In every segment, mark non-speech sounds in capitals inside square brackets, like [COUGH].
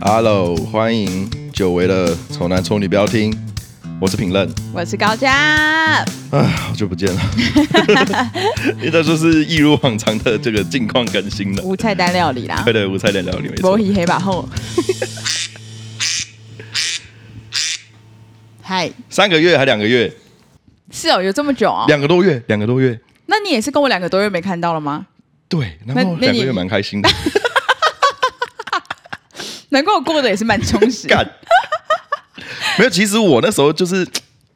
Hello，欢迎久违的丑男丑女，不要听，我是品任，我是高嘉，哎，好久不见了，应该说是一如往常的这个近况更新了，无菜单料理啦，对对，无菜单料理，没错，波希黑把后，[LAUGHS] 嗨，三个月还两个月？是哦，有这么久啊、哦？两个多月，两个多月，那你也是跟我两个多月没看到了吗？对，然后两个月蛮开心的。[LAUGHS] 难怪我过得也是蛮充实干。没有，其实我那时候就是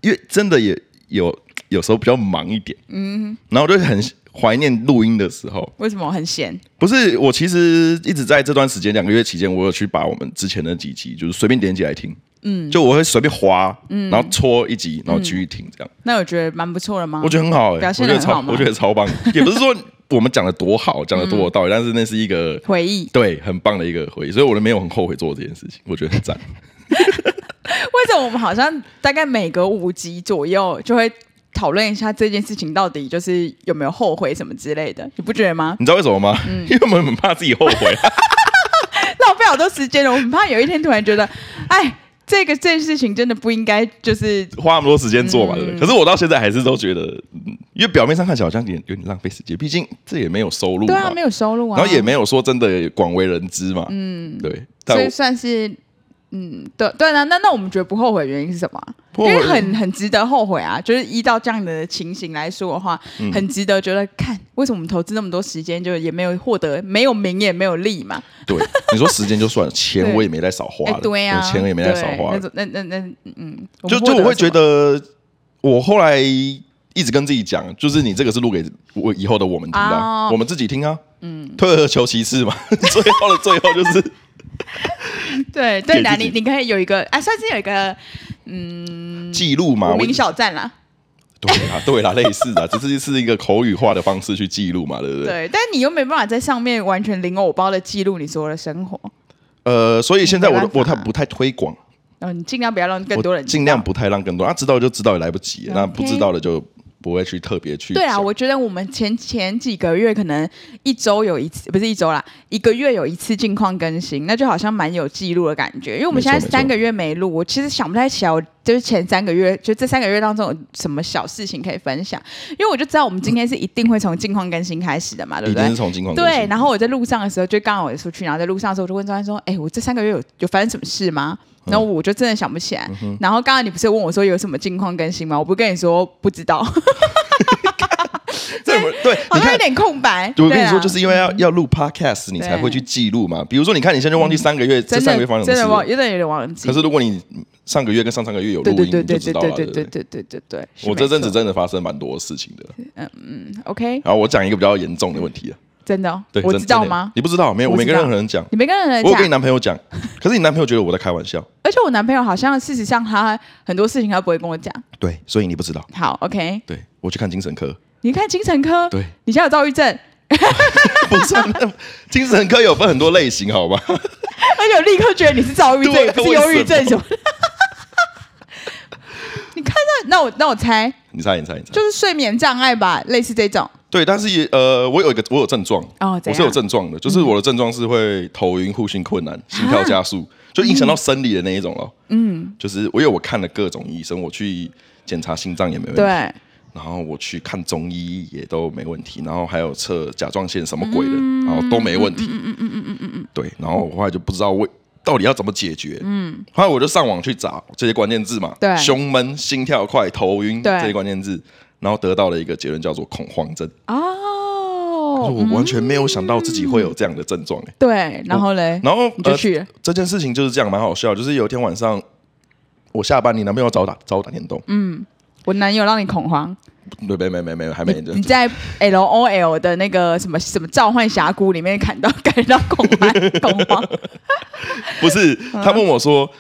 因为真的也有有时候比较忙一点，嗯，然后我就很怀念录音的时候。为什么我很闲？不是，我其实一直在这段时间两个月期间，我有去把我们之前的几集就是随便点起来听，嗯，就我会随便滑，嗯，然后搓一集，然后继续听这样。嗯、那我觉得蛮不错的吗？我觉得很好、欸，表现得很好我觉得超，我觉得超棒。[LAUGHS] 也不是说。我们讲的多好，讲的多有道理，嗯、但是那是一个回忆，对，很棒的一个回忆，所以我都没有很后悔做这件事情，我觉得很赞。[LAUGHS] 为什么我们好像大概每隔五集左右就会讨论一下这件事情到底就是有没有后悔什么之类的？你不觉得吗？你知道为什么吗？嗯、[LAUGHS] 因为我们很怕自己后悔，浪费好多时间了。我很怕有一天突然觉得，哎。这个这件事情真的不应该就是花那么多时间做嘛，对不对？嗯、可是我到现在还是都觉得，因为表面上看起来好像有点有点浪费时间，毕竟这也没有收入，对啊，没有收入啊，然后也没有说真的广为人知嘛，嗯，对，所以算是。嗯，对对啊，那那我们觉得不后悔的原因是什么？因为很很值得后悔啊！就是依照这样的情形来说的话，嗯、很值得觉得看为什么我们投资那么多时间，就也没有获得，没有名也没有利嘛。对，你说时间就算了，钱我也没在 [LAUGHS] 少花了。对啊，钱也没在少花。那那那那嗯，就就我会觉得，我后来一直跟自己讲，就是你这个是录给我以后的我们听的，哦、我们自己听啊。嗯，退而求其次嘛，[LAUGHS] 最后的最后就是。[LAUGHS] 对对的，你你可以有一个哎，算是有一个嗯记录嘛，无名小站啦。对啦，[LAUGHS] 对啦，类似的，只是是一个口语化的方式去记录嘛，对不对？对，但你又没办法在上面完全零偶包的记录你所有的生活。呃，所以现在我我太不太推广。嗯，你尽量不要让更多人，尽量不太让更多人，啊，知道就知道也来不及，那不知道的就。不会去特别去。对啊，我觉得我们前前几个月可能一周有一次，不是一周啦，一个月有一次近况更新，那就好像蛮有记录的感觉。因为我们现在三个月没录，我其实想不太起来，我就是前三个月，就这三个月当中有什么小事情可以分享。因为我就知道我们今天是一定会从近况更新开始的嘛，对不对？一定是从近况更新。对，然后我在路上的时候，就刚好我出去，然后在路上的时候，我就问张安说：“哎，我这三个月有有发生什么事吗？”然后我就真的想不起来。嗯、然后刚刚你不是问我说有什么近况更新吗？我不跟你说不知道。[LAUGHS] 对，对，好像有点空白。我跟你说，就是因为要要录 podcast，你才会去记录嘛。比如说，你看你现在就忘记三个月，这三个月发生什么事，有点有点忘记。可是如果你上个月跟上上个月有录音，你就知道了。对对对对对对，我这阵子真的发生蛮多事情的。嗯嗯，OK。然后我讲一个比较严重的问题啊，真的，我知道吗？你不知道？没有，我没跟任何人讲。你没跟任何人讲？我跟你男朋友讲，[LAUGHS] 可是你男朋友觉得我在开玩笑。而且我男朋友好像事实上他很多事情他不会跟我讲。对，所以你不知道。好，OK。对，我去看精神科。你看精神科，对，你现在有躁郁症？[LAUGHS] 不是，精神科有分很多类型，好吧？[LAUGHS] 而且我立刻觉得你是躁郁症，不是忧郁症什么？你看那，那我那我猜，你猜，你猜，你猜，就是睡眠障碍吧，类似这种。对，但是也呃，我有一个我有症状哦，我是有症状的，就是我的症状是会头晕、呼吸困难、心跳加速，就影响到生理的那一种了。嗯，就是我因为我看了各种医生，我去检查心脏也没问题。对。然后我去看中医也都没问题，然后还有测甲状腺什么鬼的，嗯、然后都没问题。嗯嗯嗯嗯嗯嗯嗯。对，然后我后来就不知道为到底要怎么解决。嗯。后来我就上网去找这些关键字嘛，对，胸闷、心跳快、头晕对这些关键字，然后得到了一个结论，叫做恐慌症。哦。我完全没有想到自己会有这样的症状。对，然后嘞，然后你就去、呃、这件事情就是这样，蛮好笑。就是有一天晚上，我下班，你男朋友找我打找我打电动。嗯。我男友让你恐慌？没没没没没，还没。你在 L O L 的那个什么什么召唤峡谷里面看到感到恐慌恐慌？不是，他问我说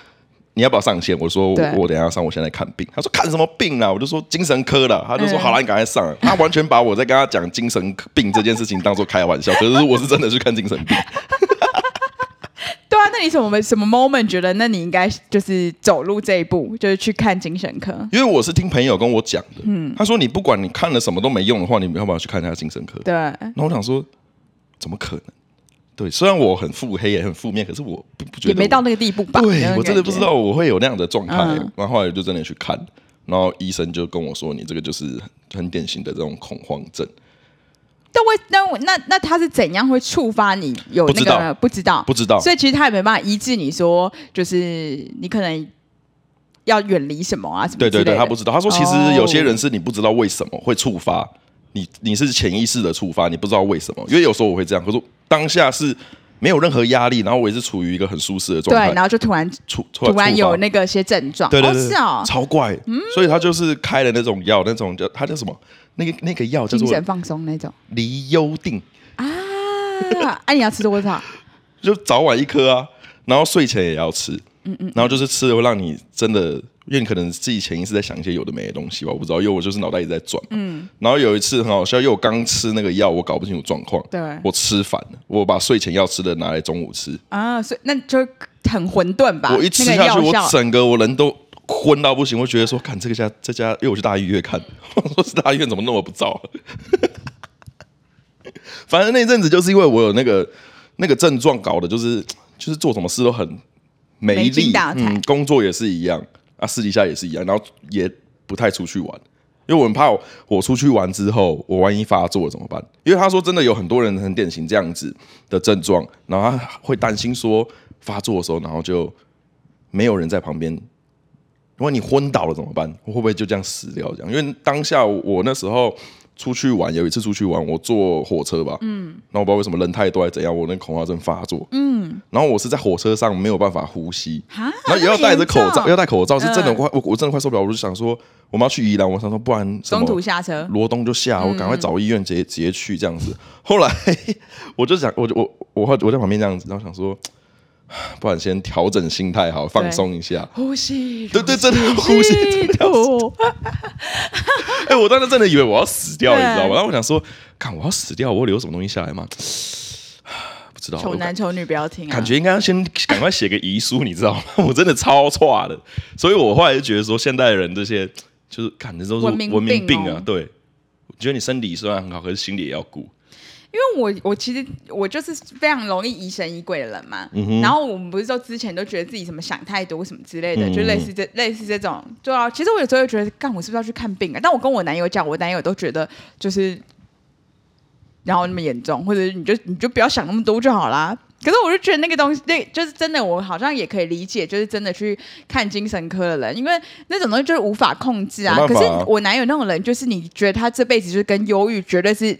你要不要上线？我说我等下要上，我现在看病。他说看什么病啊？我就说精神科的。他就说好了，你赶快上。他完全把我在跟他讲精神病这件事情当做开玩笑，[LAUGHS] 可是我是真的去看精神病。对啊，那你什么什么 moment 觉得，那你应该就是走路这一步，就是去看精神科？因为我是听朋友跟我讲的，嗯，他说你不管你看了什么都没用的话，你要不要去看一下精神科？对。那我想说，怎么可能？对，虽然我很腹黑也很负面，可是我不不觉得也没到那个地步吧？对，我真的不知道我会有那样的状态。嗯、然后后来就真的去看，然后医生就跟我说：“你这个就是很典型的这种恐慌症。”但为那那那他是怎样会触发你有那个不知道不知道，不知道，所以其实他也没办法医治你说，就是你可能要远离什么啊什么？对对对，他不知道。他说其实有些人是你不知道为什么会触发你，你是潜意识的触发，你不知道为什么。因为有时候我会这样，可是当下是没有任何压力，然后我也是处于一个很舒适的状态，对，然后就突然突突然有那个些症状，对对对，是哦，超怪。所以他就是开了那种药，那种叫他叫什么？那个那个药叫做精神放松那种。离忧定。啊，哎，你要吃多少？[LAUGHS] 就早晚一颗啊，然后睡前也要吃，嗯嗯，然后就是吃了会让你真的，因为你可能自己潜意识在想一些有的没的东西吧，我不知道，因为我就是脑袋一直在转，嗯，然后有一次很好笑，因为我刚吃那个药，我搞不清楚状况，对，我吃反了，我把睡前要吃的拿来中午吃啊，所以那就很混沌吧，我一吃下去，我整个我人都。昏到不行，我觉得说，看这个家这家，因为我去大医院看，[LAUGHS] 我说是大医院怎么那么不照？[LAUGHS] 反正那阵子就是因为我有那个那个症状，搞的就是就是做什么事都很没力，嗯，工作也是一样啊，私底下也是一样，然后也不太出去玩，因为我很怕我，我出去玩之后，我万一发作了怎么办？因为他说真的有很多人很典型这样子的症状，然后他会担心说发作的时候，然后就没有人在旁边。如果你昏倒了怎么办？会不会就这样死掉？这样，因为当下我那时候出去玩，有一次出去玩，我坐火车吧，嗯，然后我不知道为什么人太多还是怎样，我那恐慌症发作，嗯，然后我是在火车上没有办法呼吸，哈？然后也要戴着口罩，要戴口罩，是真的快，我我真的快受不了，我就想说我们要去宜兰，我想说不然中途下车，罗东就下，我赶快找医院直接直接去这样子。后来我就想，我就我我我在旁边这样子，然后想说。不然先调整心态，好放松一下，呼吸。对对，真的呼吸，真的要死。哎，我当时真的以为我要死掉，你知道吗？然后我想说，看我要死掉，我会留什么东西下来吗？[SIGHS] 不知道。丑男丑女不要听，感觉应该要先赶快写个遗书，你知道吗？[LAUGHS] 我真的超差的，所以我后来就觉得说，现代人这些就是看的都是文明病啊。对，我觉得你身体虽然很好，可是心理也要顾。因为我我其实我就是非常容易疑神疑鬼的人嘛，嗯、然后我们不是说之前都觉得自己什么想太多什么之类的，嗯、就类似这类似这种，对啊，其实我有时候会觉得，干我是不是要去看病啊？但我跟我男友讲，我男友都觉得就是，然后那么严重，或者你就你就不要想那么多就好啦。可是我就觉得那个东西，那就是真的，我好像也可以理解，就是真的去看精神科的人，因为那种东西就是无法控制啊。啊可是我男友那种人，就是你觉得他这辈子就是跟忧郁绝对是。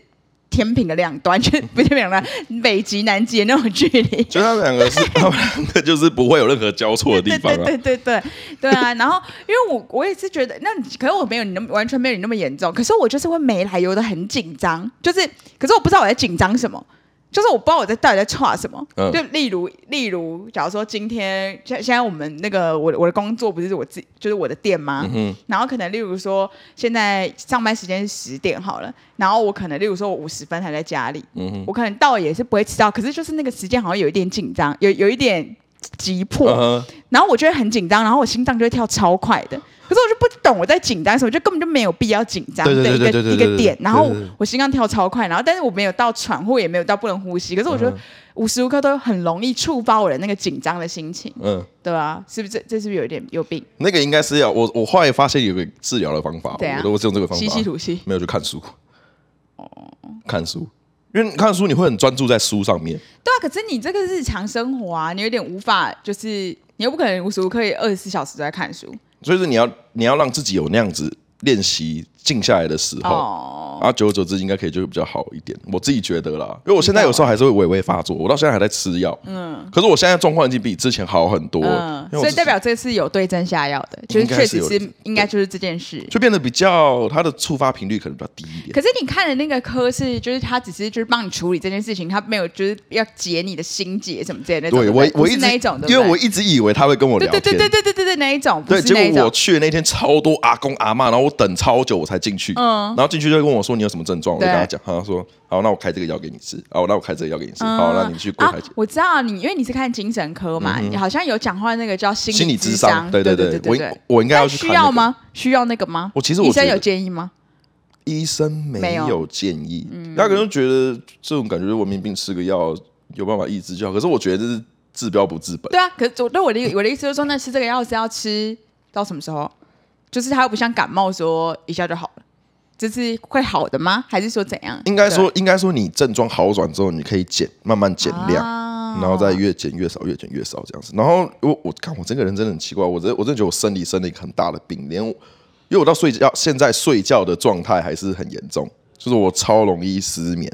天平的两端，就不是两端，北极南极的那种距离。就他们两个是，[LAUGHS] 他们两个就是不会有任何交错的地方、啊。对对对对对啊！然后，因为我我也是觉得，那可是我没有你那么完全没有你那么严重，可是我就是会没来由的很紧张，就是，可是我不知道我在紧张什么。就是我不知道我在到底在差什么，嗯、就例如例如，假如说今天现现在我们那个我我的工作不是我自己就是我的店吗？嗯、然后可能例如说现在上班时间是十点好了，然后我可能例如说我五十分还在家里，嗯、我可能到也是不会迟到，可是就是那个时间好像有一点紧张，有有一点急迫，然后我觉得很紧张，然后我心脏就会跳超快的。可是我就不懂我在紧张什么，我就根本就没有必要紧张的一个一个点。然后我心脏跳超快，然后但是我没有到喘或也没有到不能呼吸。可是我觉得无时无刻都很容易触发我的那个紧张的心情。嗯，对啊，是不是这这是不是有点有病？那个应该是要我我后来发现有个治疗的方法，对啊，我是用这个方法，吸吸吐气，没有去看书。哦，看书，因为你看书你会很专注在书上面。对啊，可是你这个日常生活啊，你有点无法，就是你又不可能无时无刻二十四小时都在看书。所以说你要你要让自己有那样子练习静下来的时候。Oh. 然后久而久之应该可以就会比较好一点，我自己觉得啦，因为我现在有时候还是会微微发作，我到现在还在吃药，嗯，可是我现在状况已经比之前好很多，嗯，所以代表这次有对症下药的，就是确实是应该就是这件事，就变得比较它的触发频率可能比较低一点。可是你看的那个科是，就是他只是就是帮你处理这件事情，他没有就是要解你的心结什么之类的。对，我我一直那一种，因为我一直以为他会跟我聊天，对对对对对对对那一种，对，结果我去的那天超多阿公阿妈，然后我等超久我才进去，嗯，然后进去就会跟我说你有什么症状。我就跟他讲，他说：“好，那我开这个药给你吃。好，那我开这个药给你吃。好，那你去柜台。我知道你，因为你是看精神科嘛，你好像有讲话那个叫心理智商。对对对，我我应该要去。需要吗？需要那个吗？我其实我医生有建议吗？医生没有建议，他可能觉得这种感觉是文明病，吃个药有办法抑制就好。可是我觉得这是治标不治本。对啊，可是我对我的我的意思就是说，那吃这个药是要吃到什么时候？就是它又不像感冒说一下就好了，这是会好的吗？还是说怎样？应该说，应该说你症状好转之后，你可以减，慢慢减量，啊、然后再越减越少，越减越少这样子。然后我我看我这个人真的很奇怪，我真我真的觉得我生理生了一个很大的病，连我因为我到睡觉现在睡觉的状态还是很严重，就是我超容易失眠。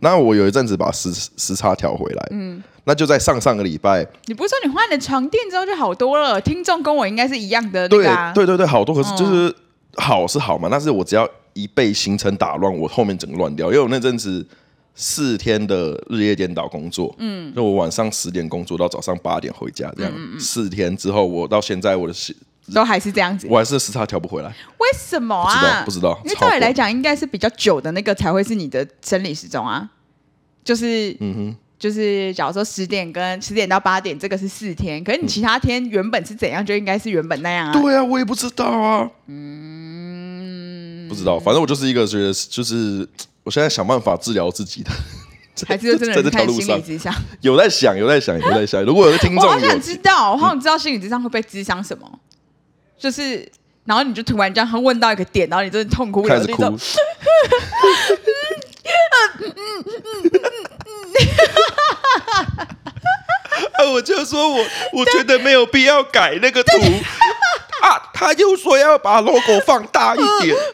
那我有一阵子把时时差调回来，嗯，那就在上上个礼拜。你不是说你换了床垫之后就好多了？听众跟我应该是一样的，对对对对，好多。可是就是好是好嘛，但是我只要一被行程打乱，我后面整个乱掉。因为我那阵子四天的日夜颠倒工作，嗯，就我晚上十点工作到早上八点回家，这样四天之后，我到现在我的都还是这样子，我还是时差调不回来。为什么啊？不知道，不知道。因为照理来讲，应该是比较久的那个才会是你的生理时钟啊。就是，嗯哼，就是假如说十点跟十点到八点，这个是四天。可是你其他天原本是怎样，就应该是原本那样啊。对啊，我也不知道啊。嗯，不知道。反正我就是一个觉得，就是我现在想办法治疗自己的，[LAUGHS] 还是真的在这条路上有在想，有在想，有在想。如果有的听众，我好想知道，我好想知道心理咨商会不会咨商什么？就是，然后你就突然这样问到一个点，然后你真的痛哭开始哭。啊！[LAUGHS] 我就说我我觉得没有必要改那个图 [LAUGHS] 啊，他又说要把 logo 放大一点。[LAUGHS]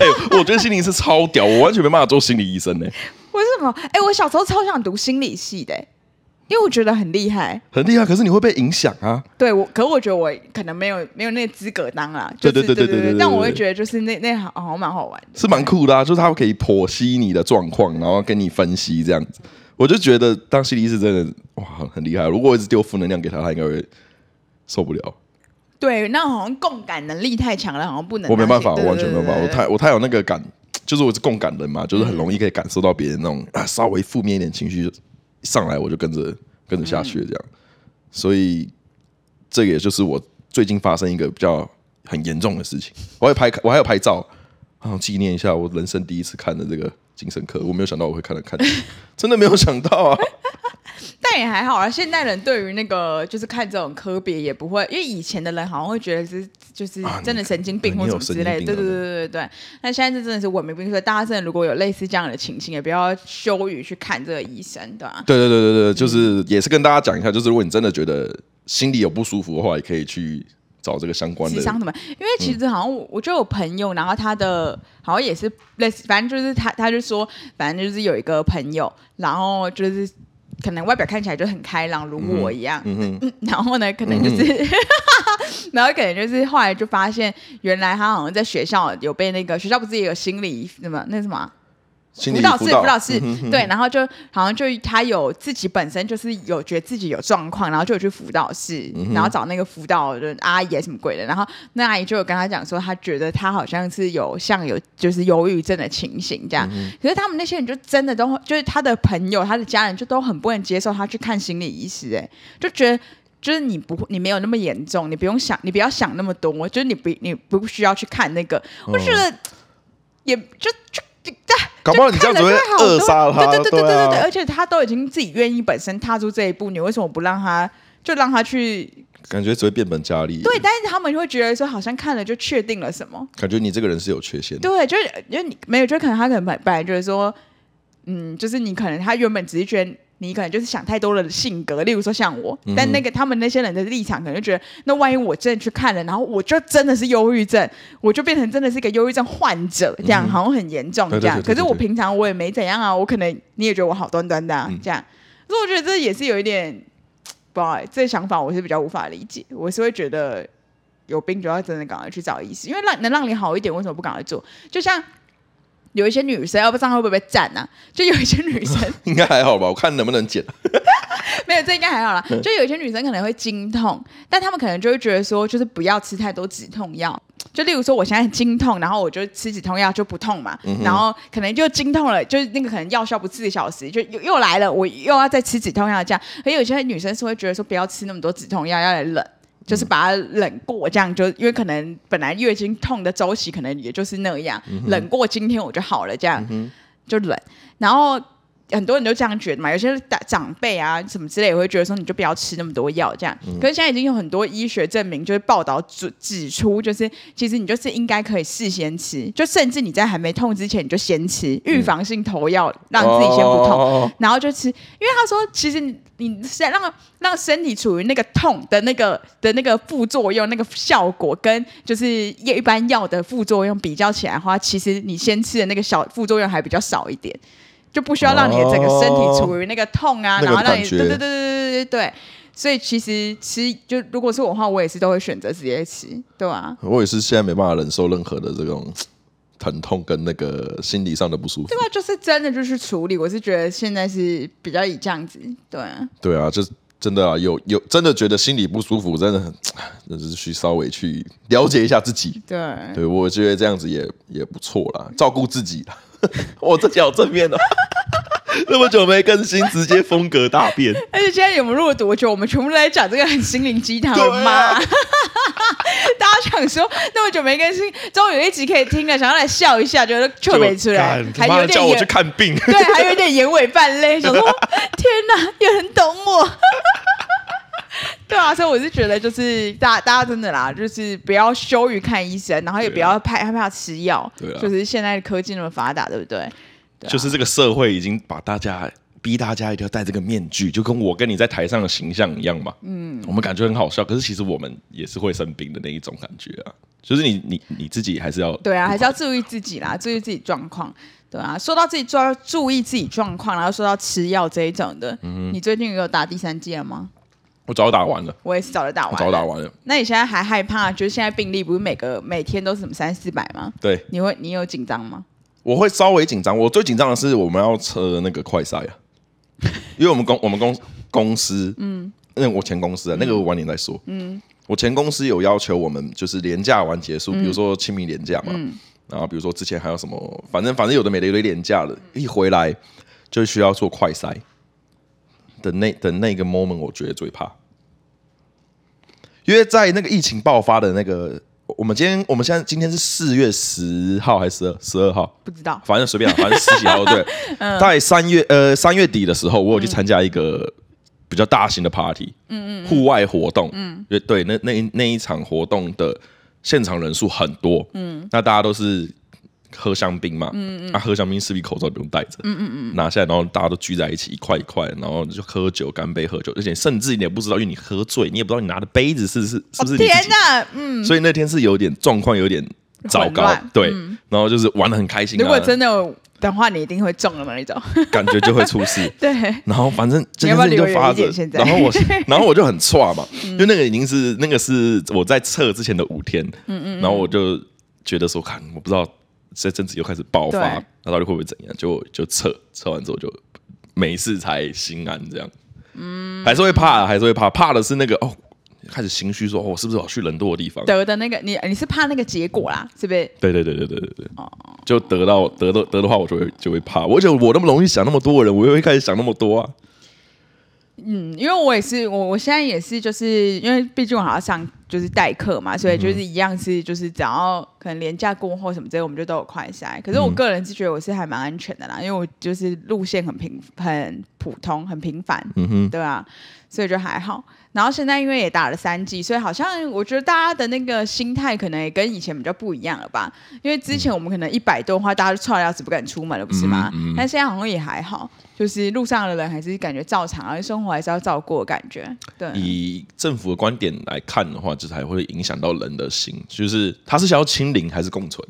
哎，我觉得心理是超屌，我完全没办法做心理医生呢。为什么？哎，我小时候超想读心理系的。因为我觉得很厉害，很厉害，可是你会被影响啊。对，我，可是我觉得我可能没有没有那个资格当啦。对对对对对对。但我会觉得就是那那好好蛮好玩的，是蛮酷的啊。就是他可以剖析你的状况，然后跟你分析这样子。我就觉得当心理医师真的哇很厉害。如果我一直丢负能量给他，他应该会受不了。对，那好像共感能力太强了，好像不能。我没办法，我完全没有办法。我太我太有那个感，就是我是共感人嘛，就是很容易可以感受到别人那种啊稍微负面一点情绪上来，我就跟着。跟着下去这样，所以这也就是我最近发生一个比较很严重的事情。我还拍，我还要拍照，然后纪念一下我人生第一次看的这个精神科。我没有想到我会看了看，真的没有想到啊。[LAUGHS] 但也还好啊，现代人对于那个就是看这种科别也不会，因为以前的人好像会觉得是就是真的神经病或什么之类的，对对对对对对。那现在这真的是文明病，所以大家真的如果有类似这样的情形，也不要羞于去看这个医生，对吧？对对对对对，就是也是跟大家讲一下，就是如果你真的觉得心里有不舒服的话，也可以去找这个相关的。什么？因为其实好像我我就有朋友，然后他的好像也是类似，反正就是他他就说，反正就是有一个朋友，然后就是。可能外表看起来就很开朗，如我一样。嗯嗯、[LAUGHS] 然后呢，可能就是，[LAUGHS] 然后可能就是后来就发现，原来他好像在学校有被那个学校不是也有心理什么那什么。辅导室，辅导。室，对，然后就好像就他有自己本身就是有觉得自己有状况，然后就有去辅导室，然后找那个辅导的阿姨什么鬼的，然后那阿姨就有跟他讲说，他觉得他好像是有像有就是忧郁症的情形这样，可是他们那些人就真的都就是他的朋友，他的家人就都很不能接受他去看心理医师，哎，就觉得就是你不你没有那么严重，你不用想，你不要想那么多，就是你不你不需要去看那个，我觉得也就就。搞不好你这样子会扼杀他，对对对对对对，对，而且他都已经自己愿意本身踏出这一步，你为什么不让他就让他去？感觉只会变本加厉。对，但是他们会觉得说，好像看了就确定了什么？感觉你这个人是有缺陷的。对，就是因为你没有，就可能他可能本本来觉得说，嗯，就是你可能他原本只是觉得。你可能就是想太多了的性格，例如说像我，但那个他们那些人的立场可能就觉得，那万一我真的去看了，然后我就真的是忧郁症，我就变成真的是一个忧郁症患者，这样、嗯、好像很严重这样。可是我平常我也没怎样啊，我可能你也觉得我好端端的、啊嗯、这样，所以我觉得这也是有一点，不好，这想法我是比较无法理解。我是会觉得有病就要真的赶快去找医生，因为让能让你好一点，为什么不赶快做？就像。有一些女生，要不这样会不会被占呢？就有一些女生 [LAUGHS] 应该还好吧，我看能不能剪。[LAUGHS] 没有，这应该还好啦。就有一些女生可能会经痛，但她们可能就会觉得说，就是不要吃太多止痛药。就例如说，我现在很经痛，然后我就吃止痛药就不痛嘛。嗯、然后可能就经痛了，就是那个可能药效不四个小时，就又又来了，我又要再吃止痛药这样。而有些女生是会觉得说，不要吃那么多止痛药，要来冷。就是把它冷过，这样就因为可能本来月经痛的周期可能也就是那样，嗯、冷过今天我就好了，这样、嗯、就冷。然后很多人都这样觉得嘛，有些大长辈啊什么之类也会觉得说，你就不要吃那么多药这样。嗯、可是现在已经有很多医学证明，就是报道指指出，就是其实你就是应该可以事先吃，就甚至你在还没痛之前你就先吃预防性头药，让自己先不痛，哦、然后就吃。因为他说，其实你是让让身体处于那个痛的那个的那个副作用，那个效果跟就是一般药的副作用比较起来的话，其实你先吃的那个小副作用还比较少一点。就不需要让你的整个身体处于那个痛啊，哦、然后让你对对对对对对对，所以其实吃就如果是我的话，我也是都会选择直接吃，对吧、啊？我也是现在没办法忍受任何的这种疼痛跟那个心理上的不舒服，对吧？就是真的就是处理，我是觉得现在是比较以这样子，对啊，对啊，就是真的啊，有有真的觉得心里不舒服，真的很，那就是去稍微去了解一下自己，对，对我觉得这样子也也不错啦，照顾自己啦。[LAUGHS] 我这脚正面哦，[LAUGHS] 那么久没更新，直接风格大变。[LAUGHS] 而且现在有没有录多久？我们全部都在讲这个很心灵鸡汤的吗？啊、大家想说那么久没更新，终于有一集可以听了，想要来笑一下，觉得却没出来，还有点叫我去看病，对，还有点眼尾泛泪，想说天哪，有人懂我。对啊，所以我是觉得，就是大家大家真的啦，就是不要羞于看医生，然后也不要害害怕吃药。对啊，就是现在的科技那么发达，对不对？对啊，就是这个社会已经把大家逼大家一定要戴这个面具，就跟我跟你在台上的形象一样嘛。嗯，我们感觉很好笑，可是其实我们也是会生病的那一种感觉啊。就是你你你自己还是要对啊，还是要注意自己啦，注意自己状况。对啊，说到自己抓注意自己状况，然后说到吃药这一种的，你最近有打第三剂了吗？我早打完了，我也是早就打完了，早打完了。那你现在还害怕？就是现在病例不是每个每天都是什么三四百吗？对，你会你有紧张吗？我会稍微紧张。我最紧张的是我们要测那个快筛啊，[LAUGHS] 因为我们公我们公公司，嗯，那我前公司啊，那个我晚点再说。嗯，我前公司有要求我们就是年假完结束，比如说清明年假嘛，然后比如说之前还有什么，反正反正有的没的有的连假了，一回来就需要做快筛。的那的那个 moment，我觉得最怕，因为在那个疫情爆发的那个，我们今天我们现在今天是四月十号还是十二十二号？不知道，反正随便，反正十几号对。[LAUGHS] 在三月呃三月底的时候，我有去参加一个比较大型的 party，嗯嗯，户外活动，嗯，对，那那那一场活动的现场人数很多，嗯，那大家都是。喝香槟嘛，嗯嗯，啊，喝香槟势必口罩不用戴着，嗯嗯嗯，拿下来，然后大家都聚在一起，一块一块，然后就喝酒，干杯喝酒，而且甚至你也不知道，因为你喝醉，你也不知道你拿的杯子是是是不是你自己？天哪，嗯，所以那天是有点状况，有点糟糕，对，然后就是玩的很开心。如果真的的话，你一定会中了那种，感觉就会出事。[LAUGHS] 对，然后反正这件事情就发着，然后我，[LAUGHS] 然后我就很错嘛，因为那个已经是那个是我在测之前的五天，嗯嗯，然后我就觉得说，看我不知道。这阵子又开始爆发，那到底会不会怎样？就就撤，撤完之后就没事才心安，这样。嗯，还是会怕，还是会怕。怕的是那个哦，开始心虚，说哦，是不是要去人多的地方？得的那个，你你是怕那个结果啦，是不是？对对对对对对对。哦，就得到得到得的话，我就会就会怕。而且我那么容易想那么多的人，我又会开始想那么多啊。嗯，因为我也是，我我现在也是，就是因为毕竟我还要上就是代课嘛，所以就是一样是就是只要可能连假过后什么之类，我们就都有快筛。可是我个人是觉得我是还蛮安全的啦，因为我就是路线很平很普通很平凡，嗯哼，对吧？所以就还好。然后现在因为也打了三剂，所以好像我觉得大家的那个心态可能也跟以前比较不一样了吧？因为之前我们可能一百多的话，大家就臭得要死不敢出门了，不是吗？嗯嗯、但现在好像也还好。就是路上的人还是感觉照常，而且生活还是要照过的感觉。对，以政府的观点来看的话，就是还会影响到人的心，就是他是想要清零还是共存？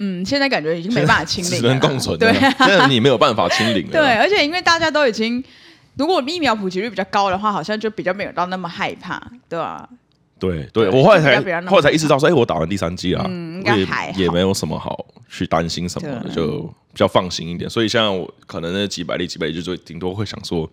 嗯，现在感觉已经没办法清零了，只能共存。对，[LAUGHS] 现在你没有办法清零了。对，而且因为大家都已经，如果疫苗普及率比较高的话，好像就比较没有到那么害怕，对吧？对对，我后来才后来才意识到说，哎，我打完第三剂啊，应该还也没有什么好去担心什么的，就比较放心一点。所以像我可能那几百例几百例，就最顶多会想说，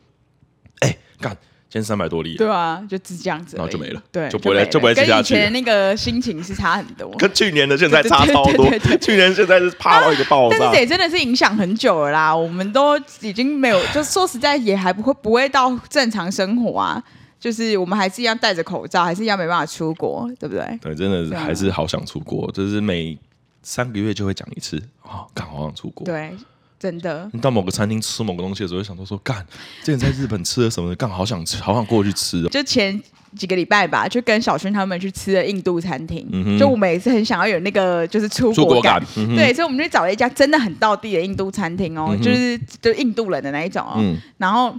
哎，干，今天三百多例，对啊，就只这样子，然后就没了，对，就不会就不会吃下去。跟以前那个心情是差很多，跟去年的现在差超多。去年现在是怕到一个爆炸，但是也真的是影响很久了啦。我们都已经没有，就说实在也还不会不会到正常生活啊。就是我们还是一样戴着口罩，还是一样没办法出国，对不对？对，真的还是好想出国。就是每三个月就会讲一次哦，刚、哦、好想出国。对，真的。你到某个餐厅吃某个东西的时候，会想到说，干，之前在日本吃了什么？干，好想吃，好想过去吃哦。就前几个礼拜吧，就跟小薰他们去吃了印度餐厅。嗯、就我们也是很想要有那个就是出国感，国感嗯、对，所以我们就找了一家真的很道地的印度餐厅哦，嗯、就是就印度人的那一种哦。嗯、然后，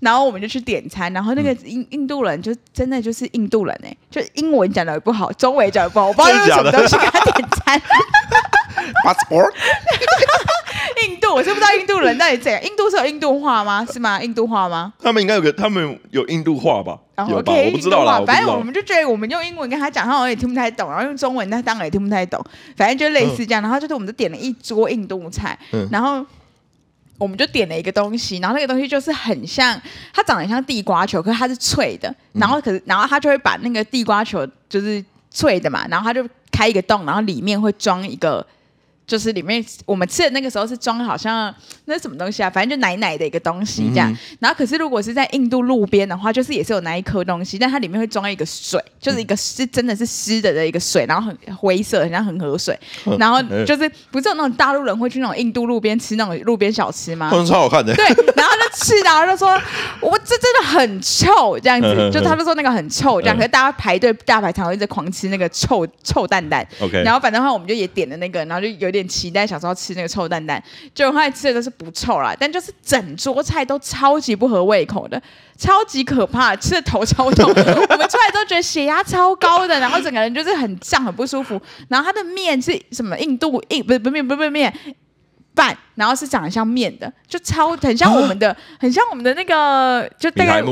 然后我们就去点餐，然后那个印印度人就真的就是印度人哎，就英文讲的也不好，中文讲的不好，我不知道用什么东西给他点餐。[LAUGHS] Passport？[LAUGHS] 印度，我是不知道印度人到底怎样。印度是有印度话吗？是吗？印度话吗？他们应该有个，他们有印度话吧？然后 OK，我不知道啦。反正我们就觉得，我们用英文跟他讲，他好像也听不太懂；然后用中文，他当然也听不太懂。反正就类似这样。然后就是我们就点了一桌印度菜，然后我们就点了一个东西，然后那个东西就是很像，它长得像地瓜球，可是它是脆的。然后可是，然后他就会把那个地瓜球就是脆的嘛，然后他就开一个洞，然后里面会装一个。就是里面我们吃的那个时候是装好像那是什么东西啊？反正就奶奶的一个东西这样。嗯、然后可是如果是在印度路边的话，就是也是有那一颗东西，但它里面会装一个水，就是一个是真的是湿的的一个水，然后很灰色，很像恒河水。然后就是不是有那种大陆人会去那种印度路边吃那种路边小吃吗？超好看的。对，然后就吃，然后就说我这真的很臭这样子，[LAUGHS] 就他就说那个很臭这样。[LAUGHS] 可是大家排队大排长龙一直狂吃那个臭臭蛋蛋。OK。然后反正的话我们就也点了那个，然后就有点。期待小时候吃那个臭蛋蛋，结果后来吃的都是不臭啦，但就是整桌菜都超级不合胃口的，超级可怕，吃的头超痛。[LAUGHS] 我们出来之后觉得血压超高的，然后整个人就是很胀，很不舒服。然后它的面是什么印度印不是不是面不是面饭，然后是长得像面的，就超很像我们的，很像我们的那个就大概。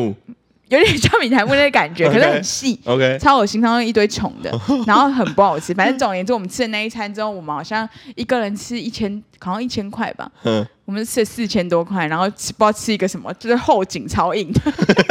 有点像米苔目那个感觉，[LAUGHS] 可是很细，OK，超恶心，然后一堆虫的，[LAUGHS] 然后很不好吃。反正总而言之，我们吃的那一餐之后，我们好像一个人吃一千，好像一千块吧。嗯，我们吃了四千多块，然后吃不知道吃一个什么，就是后颈超硬的。[LAUGHS]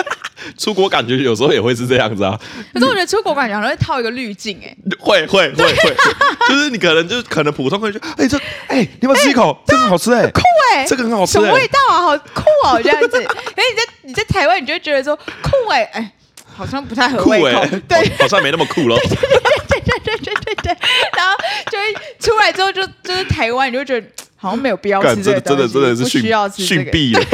[LAUGHS] 出国感觉有时候也会是这样子啊。可是我觉得出国感觉好像会套一个滤镜，哎，会会会会，[LAUGHS] 就是你可能就可能普通会觉得，哎这，哎你要吃一口？这个好吃哎，酷哎，这个很好吃，什么味道啊？好酷哦，这样子。[LAUGHS] 哎，你在你在台湾，你就会觉得说酷哎，哎，好像不太合胃口，对，好像没那么酷了。对对对对对对对对，然后就会出来之后就就是台湾，你就会觉得好像没有必要吃这个东西，真的真的是需要吃逊毙了。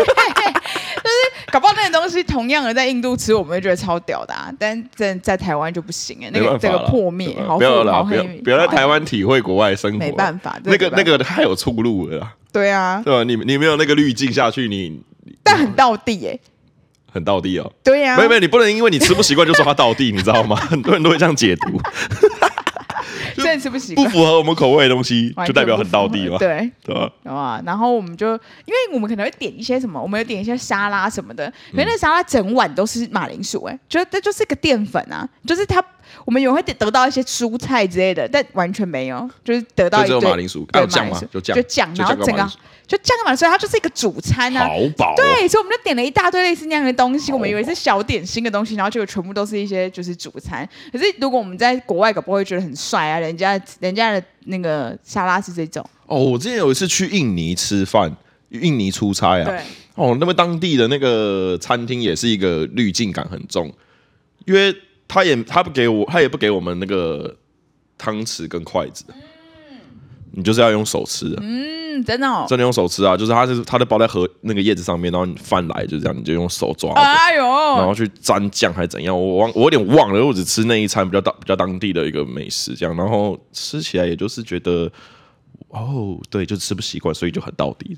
搞不好那个东西同样的在印度吃，我们会觉得超屌的啊！但在在台湾就不行哎，那个这个破灭，不要了，不要不要在台湾体会国外生活，没办法，那个那个太有出路了。对啊，对吧？你你没有那个滤镜下去，你但很到地哎，很倒地哦。对呀，没有没有，你不能因为你吃不习惯就说它倒地，你知道吗？很多人都会这样解读。真的吃不习惯，不符合我们口味的东西，就代表很到地嘛。对对吧？啊，然后我们就，因为我们可能会点一些什么，我们有点一些沙拉什么的，可是那沙拉整碗都是马铃薯，哎，就这就是个淀粉啊，就是它，我们也会得到一些蔬菜之类的，但完全没有，就是得到一堆马铃薯，还有酱吗？就酱，就酱，然后整个。就这样嘛，所以它就是一个主餐啊。好饱。对，所以我们就点了一大堆类似那样的东西，我们以为是小点心的东西，然后结果全部都是一些就是主餐。可是如果我们在国外，可不会觉得很帅啊？人家人家的那个沙拉是这种。哦，我之前有一次去印尼吃饭，印尼出差啊。对。哦，那么当地的那个餐厅也是一个滤镜感很重，因为他也他不给我，他也不给我们那个汤匙跟筷子。你就是要用手吃的，嗯，真的哦，真的用手吃啊，就是它是它的包在盒那个叶子上面，然后你饭来就这样，你就用手抓，哎呦，然后去沾酱还是怎样，我忘我有点忘了，我只吃那一餐比较当比较当地的一个美食这样，然后吃起来也就是觉得，哦，对，就吃不习惯，所以就很道地。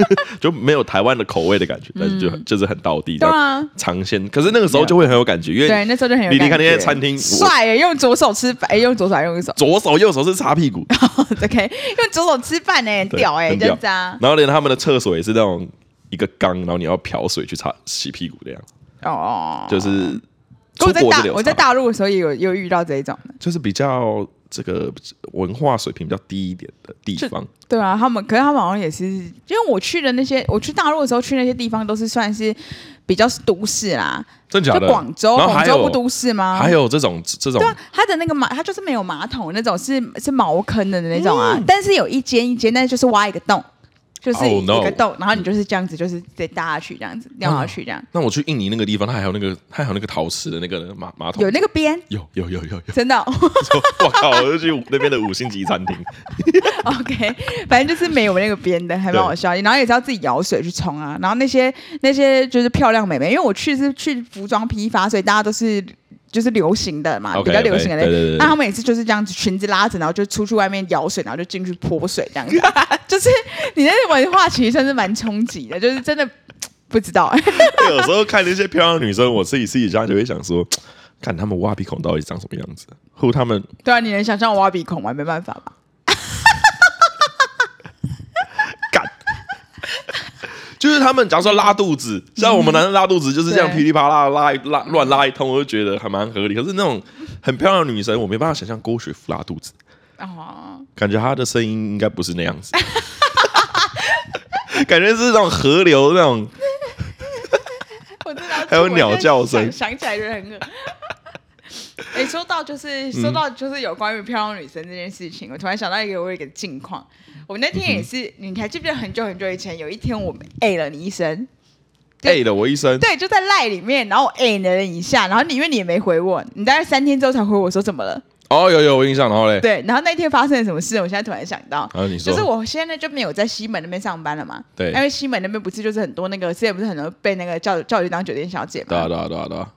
[LAUGHS] 就没有台湾的口味的感觉，但是就就是很道地，对啊，尝鲜。可是那个时候就会很有感觉，因为对那时候就很有。你看那些餐厅，帅，用左手吃饭，用左手还用右手，[LAUGHS] 左手右手是擦屁股，[LAUGHS] OK，用左手吃饭呢，屌哎，真渣。然后连他们的厕所也是那种一个缸，然后你要瓢水去擦洗屁股的样子。哦，就是。我在大我在大陆的时候也有有遇到这一种的，就是比较。这个文化水平比较低一点的地方，对啊，他们可是他们好像也是，因为我去的那些，我去大陆的时候去那些地方都是算是比较是都市啦，真假的？广州，广州不都市吗？还有这种这种，对啊，它的那个马，它就是没有马桶那种，是是茅坑的那种啊，嗯、但是有一间一间，但是就是挖一个洞。就是一个洞，oh, no. 然后你就是这样子，就是得搭下去这样子，掉下去这样。那我去印尼那个地方，它还有那个，它还有那个陶瓷的那个马马桶，有那个边，有有有有有，真的、哦。[LAUGHS] 我靠，我就去那边的五星级餐厅。[LAUGHS] OK，反正就是没有那个边的，还蛮好笑。然后也是要自己舀水去冲啊。然后那些那些就是漂亮美眉，因为我去是去服装批发，所以大家都是。就是流行的嘛，okay, 比较流行的。那他们每次就是这样子，裙子拉着，然后就出去外面舀水，然后就进去泼水这样子。[LAUGHS] 就是你那文化其实算是蛮冲击的，就是真的不知道。[LAUGHS] 有时候看那些漂亮女生，我自己自己家就会想说，[TSK] 看他们挖鼻孔到底长什么样子，或他们。对啊，你能想象我挖鼻孔吗？没办法吧。就是他们，假如说拉肚子，像我们男生拉肚子就是这样噼里啪啦拉一拉乱拉一通，我就觉得还蛮合理。可是那种很漂亮的女生，我没办法想象郭雪芙拉肚子，哦。感觉她的声音应该不是那样子，[LAUGHS] 感觉是那种河流那种，[LAUGHS] 我知道，[LAUGHS] 还有鸟叫声，想起来就很恶。哎，说到就是说到就是有关于漂亮女生这件事情，我突然想到一个我有一个近况。我那天也是，嗯、你还记不记得很久很久以前有一天我们 A 了你一声，A 了我一声，对，就在赖里面，然后我 A 了你一下，然后你因为你也没回我，你大概三天之后才回我说怎么了？哦，有有我印象，然后嘞，对，然后那天发生了什么事？我现在突然想到，啊、你说，就是我现在就没有在西门那边上班了嘛？对，因为西门那边不是就是很多那个，现在不是很多被那个叫叫去当酒店小姐嘛？对啊对啊对啊对啊。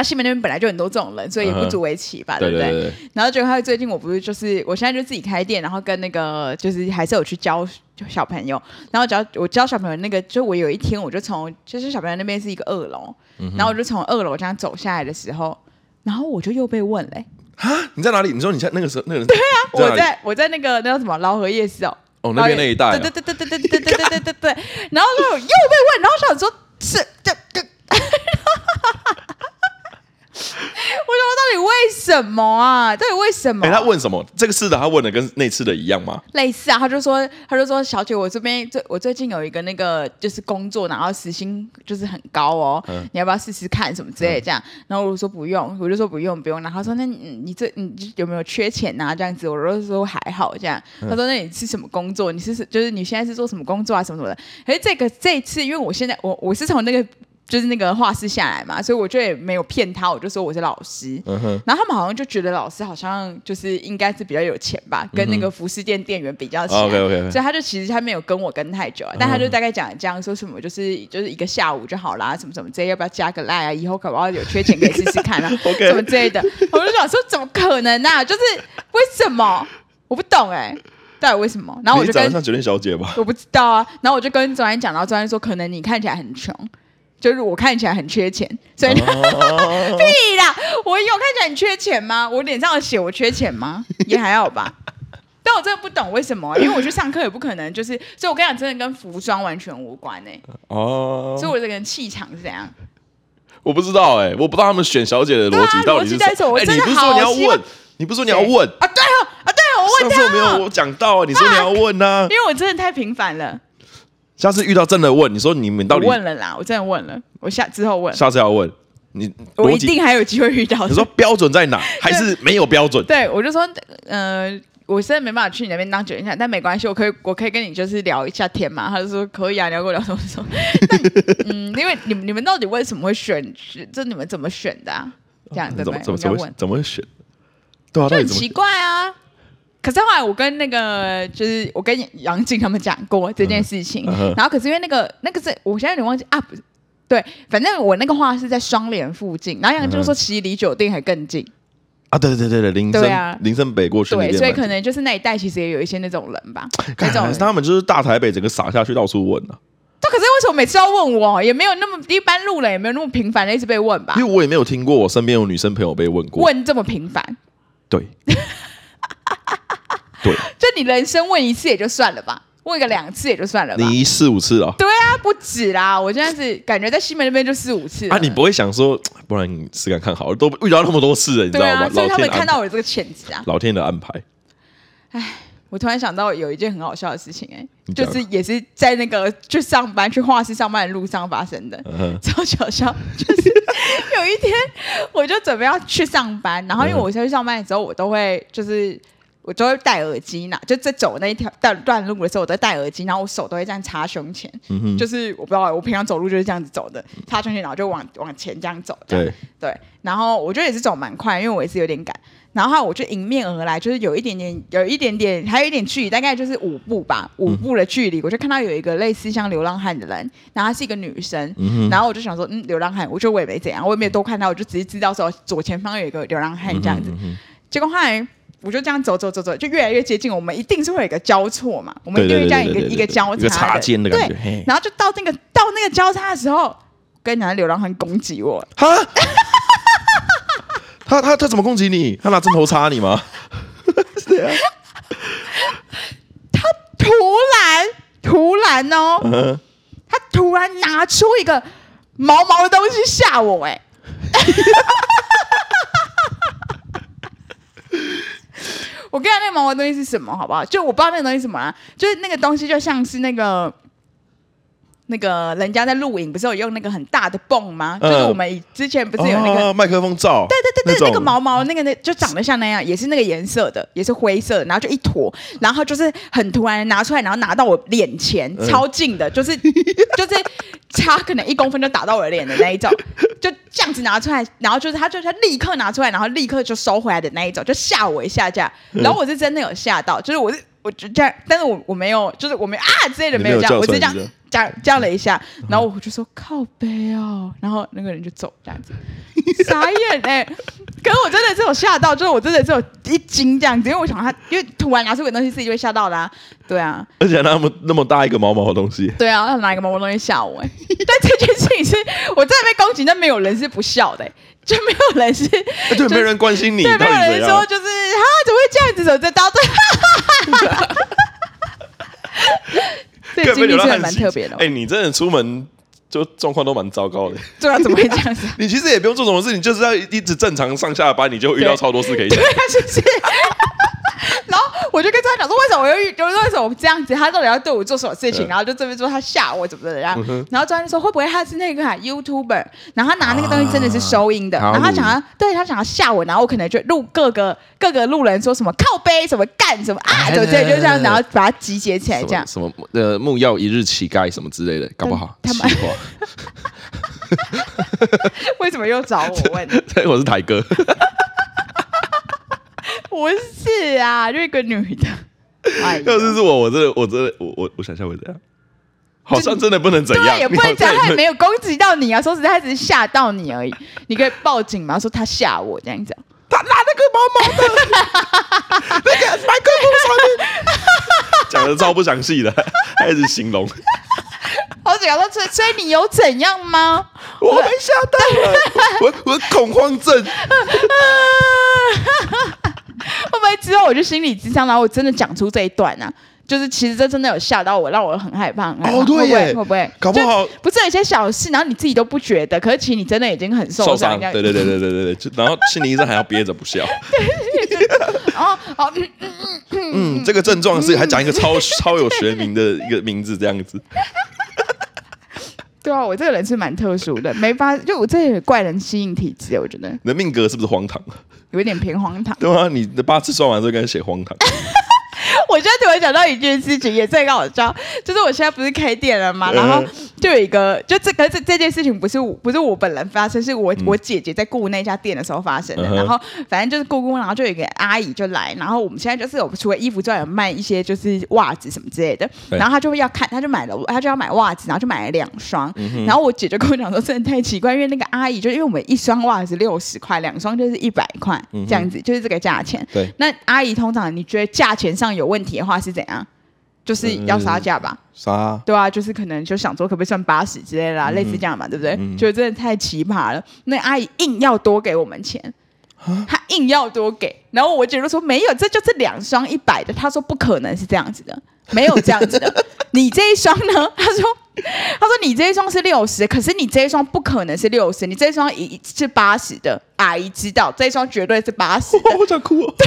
啊，西门那边本来就很多这种人，所以也不足为奇吧，uh. 对不对，对，对，对？然后结果他最近我不是就是，我现在就自己开店，然后跟那个就是还是有去教小朋友，然后教我教小朋友那个，就我有一天我就从就是小朋友那边是一个二楼，嗯，然后我就从二楼这样走下来的时候，然后我就又被问嘞，啊，你在哪里？你说你在那个时候那个人？对啊，我在我在那个那叫什么劳河夜市哦，哦那边那一带，啊，对对对对对对对对对对对对，然后就又被问，然后想说是这个。我说到底为什么啊？到底为什么？哎、欸，他问什么？这个是的，他问的跟那次的一样吗？类似啊，他就说，他就说，小姐，我这边最我最近有一个那个就是工作，然后时薪就是很高哦，嗯、你要不要试试看什么之类的这样？嗯、然后我就说不用，我就说不用不用。然后他说那你你这你有没有缺钱啊？这样子，我就说还好这样。他说那你是什么工作？你是就是你现在是做什么工作啊？什么什么的？可是这个这一次，因为我现在我我是从那个。就是那个画室下来嘛，所以我就也没有骗他，我就说我是老师。嗯、然后他们好像就觉得老师好像就是应该是比较有钱吧，嗯、跟那个服饰店店员比较起来。OK OK。所以他就其实他没有跟我跟太久啊，嗯、但他就大概讲这样说什么，就是就是一个下午就好啦，什么什么这些要不要加个赖啊？以后可不可以有缺钱可以试试看啊。[LAUGHS] 什么之类的，我就想说怎么可能啊？就是为什么？我不懂哎、欸，到底为什么？然后我就跟上酒店小姐吧，我不知道啊。然后我就跟总监讲，然后总监说可能你看起来很穷。就是我看起来很缺钱，所以、oh. [LAUGHS] 屁啦！我有看起来很缺钱吗？我脸上的血我缺钱吗？也还好吧。[LAUGHS] 但我真的不懂为什么、啊，因为我去上课也不可能就是，所以我跟你讲，真的跟服装完全无关呢、欸。哦、oh.，所以我这个人气场是怎样？我不知道哎、欸，我不知道他们选小姐的逻辑到底是什么。哎、欸，你不是说你要问？你不是说你要问？啊，对啊，啊对啊，我问他。上次没有我讲到啊，你说你要问呢、啊？因为我真的太平凡了。下次遇到真的问，你说你们到底？我问了啦，我真的问了，我下之后问。下次要问你，我一定还有机会遇到。[LAUGHS] 你说标准在哪？还是没有标准？对，我就说，呃，我现在没办法去你那边当酒店但没关系，我可以，我可以跟你就是聊一下天嘛。他就说可以啊，你要跟我聊什么什么。[LAUGHS] 嗯，因为你们你们到底为什么会选？这你们怎么选的啊？这样？怎么怎么怎么选？对啊，就很奇怪啊。可是后来我跟那个就是我跟杨静他们讲过这件事情，嗯、然后可是因为那个那个是我现在有点忘记啊，不对，反正我那个画是在双连附近，然后杨静就说其实离酒店还更近啊，对对对对，林森啊，林森北过去对，所以可能就是那一带其实也有一些那种人吧，那种他们就是大台北整个撒下去到处问呢、啊。他可是为什么每次要问我？也没有那么一般路人也没有那么频繁的一直被问吧？因为我也没有听过我身边有女生朋友被问过，问这么频繁，对。对，就你人生问一次也就算了吧，问个两次也就算了吧。你四五次哦？对啊，不止啦！我现在是感觉在西门那边就四五次。啊，你不会想说，不然你试看看好了，都遇到那么多次了，你知道吗？啊、所以他们看到我的这个潜质啊，老天的安排。哎，我突然想到有一件很好笑的事情、欸，哎，就是也是在那个去上班去画室上班的路上发生的，超搞笑。就是有一天，我就准备要去上班，然后因为我先去上班的时候，我都会就是。我都会戴耳机呢，就在走那一条段段路的时候，我都戴耳机，然后我手都会这样插胸前，嗯、就是我不知道，我平常走路就是这样子走的，插胸前，然后就往往前这样走这样，对。对，然后我觉得也是走蛮快，因为我也是有点赶。然后我就迎面而来，就是有一点点，有一点点，还有一点距离，大概就是五步吧，五步的距离，嗯、我就看到有一个类似像流浪汉的人，然后她是一个女生，嗯、然后我就想说，嗯，流浪汉，我觉得我也没怎样，我也没有多看到，我就直接知道说左前方有一个流浪汉这样子。结果后来我就这样走走走走，就越来越接近，我们一定是会有一个交错嘛，我们一定会这样一个一个交叉，插肩的感觉。对，然后就到那个到那个交叉的时候，跟两个流浪汉攻击我。哈 [LAUGHS] 他他他怎么攻击你？他拿针头插你吗？[LAUGHS] 是啊。他突然突然哦，嗯、他突然拿出一个毛毛的东西吓我哎！[LAUGHS] 我跟你讲那个毛毛东西是什么？好不好？就我不知道那个东西什么啊，就是那个东西就像是那个。那个人家在录影，不是有用那个很大的泵吗？嗯、就是我们之前不是有那个麦、哦、克风罩？对对对对，那，那个毛毛那个那就长得像那样，也是那个颜色的，也是灰色的，然后就一坨，然后就是很突然拿出来，然后拿到我脸前，嗯、超近的，就是 [LAUGHS] 就是差可能一公分就打到我的脸的那一种，[LAUGHS] 就这样子拿出来，然后就是他就他立刻拿出来，然后立刻就收回来的那一种，就吓我一下这样，然后我是真的有吓到，就是我是我就这样，但是我我没有，就是我没有啊之类的没有这样，我是这样。叫叫了一下，然后我就说靠背哦，然后那个人就走这样子，傻眼哎、欸！[LAUGHS] 可是我真的是有吓到，就是我真的是有一惊这样子，因为我想他，因为突然拿出个东西，自己就会吓到的啊，对啊。而且那么那么大一个毛毛的东西，对啊，他拿一个毛毛东西吓我哎、欸！[LAUGHS] 但这件事情是我真的被攻击，但没有人是不笑的、欸，就没有人是，对，就没人关心你，对，没有人说就是啊，怎么会这样子走这刀对，这经历是蛮特别的。哎，你真的出门就状况都蛮糟糕的。[LAUGHS] 对啊，怎么会这样子？[LAUGHS] 你其实也不用做什么事，你就是要一直正常上下班，你就遇到超多事可以 [LAUGHS] 讲。对啊，是不是？我就跟他讲说，为什么我又遇，就是为什么我这样子？他到底要对我做什么事情？然后就这边说他吓我怎么怎么样。然后专门说会不会他是那个 YouTuber？然后他拿那个东西真的是收音的。然后他想要对他想要吓我，然后我可能就录各个各个路人说什么靠背什么干什么啊，对不对？就这样，然后把它集结起来这样。什么呃木曜一日乞丐什么之类的，搞不好。他们 [LAUGHS] 为什么又找我问？[LAUGHS] 对，我是台哥。不是啊，就一个女的。[LAUGHS] 要是是我，我真的，我真的，我我我想象会怎样？好像真的不能怎样，对，也不能讲，他也没有攻击到你啊。说实在，他只是吓到你而已。你可以报警吗？说他吓我这样子。[LAUGHS] 他拿那个毛毛的，那个麦克风上面，讲的超不详细的，他一直形容。我只要说，所以所以你有怎样吗？我被吓到了，我我恐慌症。[LAUGHS] 会不会之后我就心理智商，然后我真的讲出这一段呢、啊？就是其实这真的有吓到我，让我很害怕。哦，对耶，会不会？搞不好不是有些小事，然后你自己都不觉得，可是其实你真的已经很受伤。对对对对对对对，[LAUGHS] 然后心理医生还要憋着不笑。[LAUGHS] 哦，好，嗯嗯嗯嗯，这个症状是还讲一个超超有学名的一个名字，这样子。对啊，我这个人是蛮特殊的，没法，就我这也怪人吸引体质，我觉得。你的命格是不是荒唐？有一点偏荒唐。对啊，你的八字算完之后，开始写荒唐。[LAUGHS] 我现在突然想到一件事情，也最搞笑，就是我现在不是开店了嘛，然后就有一个，就这个这这件事情不是我不是我本人发生，是我我姐姐在顾那家店的时候发生的。然后反正就是顾顾，然后就有一个阿姨就来，然后我们现在就是有除了衣服之外，有卖一些就是袜子什么之类的。然后她就要看，她就买了，她就要买袜子，然后就买了两双。然后我姐就跟我讲说，真的太奇怪，因为那个阿姨就因为我们一双袜子六十块，两双就是一百块这样子，就是这个价钱。对，那阿姨通常你觉得价钱上有问题的话是怎样？就是要杀价吧，杀、嗯，对啊，就是可能就想说可不可以算八十之类的类似这样嘛，对不对？嗯、就真的太奇葩了。那阿姨硬要多给我们钱，蛤她硬要多给，然后我姐就说没有，这就是两双一百的。她说不可能是这样子的，没有这样子的。[LAUGHS] 你这一双呢？她说，她说你这一双是六十，可是你这一双不可能是六十，你这一双一是八十的。阿姨知道这一双绝对是八十。[LAUGHS] 我想哭、哦。[LAUGHS]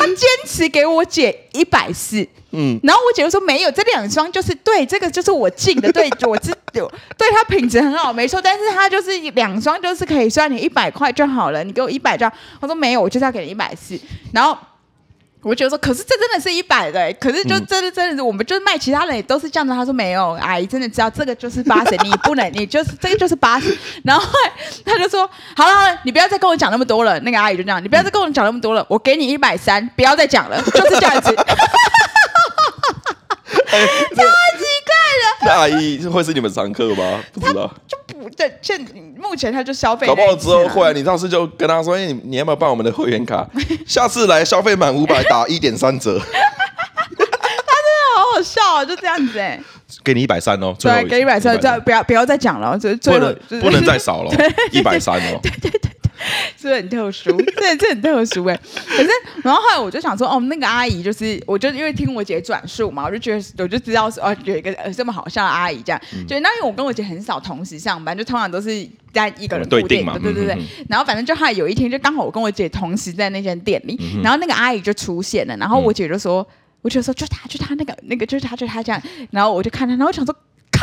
他坚持给我姐一百四。嗯，然后我姐就说没有，这两双就是对，这个就是我进的，对，我自有，[LAUGHS] 对它品质很好，没错。但是它就是两双，就是可以算你一百块就好了，你给我一百这样。我说没有，我就是要给你一百四。然后我觉得说，可是这真的是一百的，可是就真的真的是，我们就是卖其他人也都是这样子。他说没有，阿姨真的知道这个就是八十，你不能，你就是这个就是八十。然后他就说，好了好了，你不要再跟我讲那么多了。那个阿姨就这样，你不要再跟我讲那么多了，我给你一百三，不要再讲了，就是这样子。欸、超 [LAUGHS] 那阿姨会是你们常客吗？不知道，就不对。现目前他就消费，搞不好之后会。你上次就跟他说：“哎、欸，你你要不要办我们的会员卡？[LAUGHS] 下次来消费满五百打一点三折。”他真的好好笑啊，就这样子哎、欸，[LAUGHS] 给你一百三哦，对，给一百三，再不要不要再讲了，就最后不能、就是、不能再少了，一百三哦，对对对。[LAUGHS] 是不是很特殊？[LAUGHS] 对，这很特殊哎。可是，然后后来我就想说，哦，那个阿姨就是，我就因为听我姐转述嘛，我就觉得，我就知道是哦，有一个这么好笑的阿姨这样。就、嗯、那因为我跟我姐很少同时上班，就通常都是在一个人固定嘛，对对对。嗯、然后反正就后来有一天，就刚好我跟我姐同时在那间店里，嗯、然后那个阿姨就出现了，然后我姐就说，嗯、我就说就她，就她那个那个就是她，就是她这样。然后我就看她，然后我想说。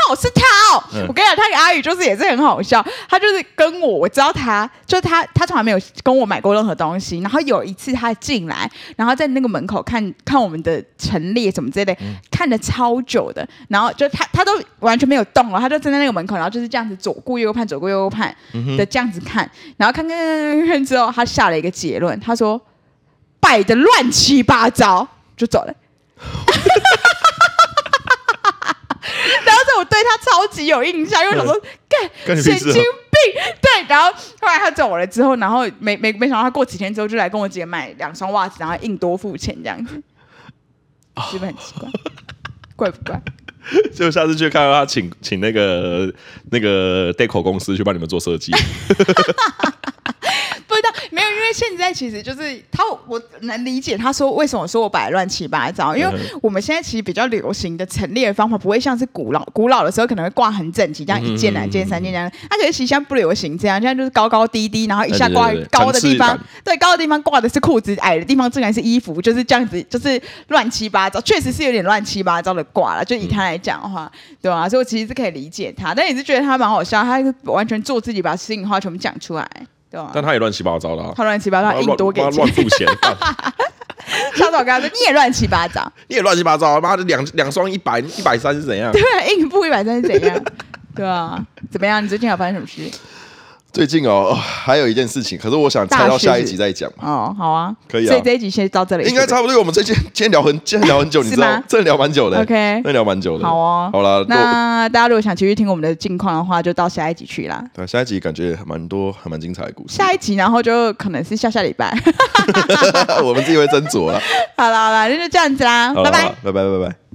靠，是他哦！嗯、我跟你讲，他跟阿宇就是也是很好笑。他就是跟我，我知道他，就是他，他从来没有跟我买过任何东西。然后有一次他进来，然后在那个门口看 [LAUGHS] 看我们的陈列什么之类看了超久的。然后就他他都完全没有动了，他就站在那个门口，然后就是这样子左顾右盼，左顾右盼的这样子看。然后看看看看看之后，他下了一个结论，他说摆的乱七八糟，就走了。[LAUGHS] 然后我对他超级有印象，因为我说干神经病，对。然后后来他走了之后，然后没没没想到他过几天之后就来跟我姐买两双袜子，然后硬多付钱这样子，是不是很奇怪？怪不怪？就下次去看到他请请那个那个 Deco 公司去帮你们做设计。[LAUGHS] 现在其实就是他，我能理解他说为什么说我摆乱七八糟，因为我们现在其实比较流行的陈列的方法不会像是古老古老的时候可能会挂很整齐，这样一件两件三件这样。他可是其实现在不流行这样，现在就是高高低低，然后一下挂高的地方，对，高的地方挂的是裤子，矮的地方自然是衣服，就是这样子，就是乱七八糟，确实是有点乱七八糟的挂了。就以他来讲的话，对吧？所以我其实是可以理解他，但也是觉得他蛮好笑，他完全做自己，把事情话全部讲出来。对啊，但他也乱七八糟的，啊，他乱七八糟，硬多给钱，乱付钱。[LAUGHS] 上次我跟他说，你也乱七八糟，[LAUGHS] 你也乱七八糟，妈的两两双一百一百三是怎样？对啊，硬付一百三是怎样？对啊，怎么样？你最近有发生什么事？最近哦，还有一件事情，可是我想猜到下一集再讲。哦，好啊，可以啊。所以这一集先到这里，应该差不多。我们这今天聊很，今天聊很久，你知道吗？真的聊蛮久的。OK，真聊蛮久的。好哦，好了。那大家如果想继续听我们的近况的话，就到下一集去啦。对，下一集感觉还蛮多，还蛮精彩的故事。下一集，然后就可能是下下礼拜，[LAUGHS] 我们自己会斟酌 [LAUGHS] 了。好了好了，那就这样子啦，拜拜，拜拜拜拜。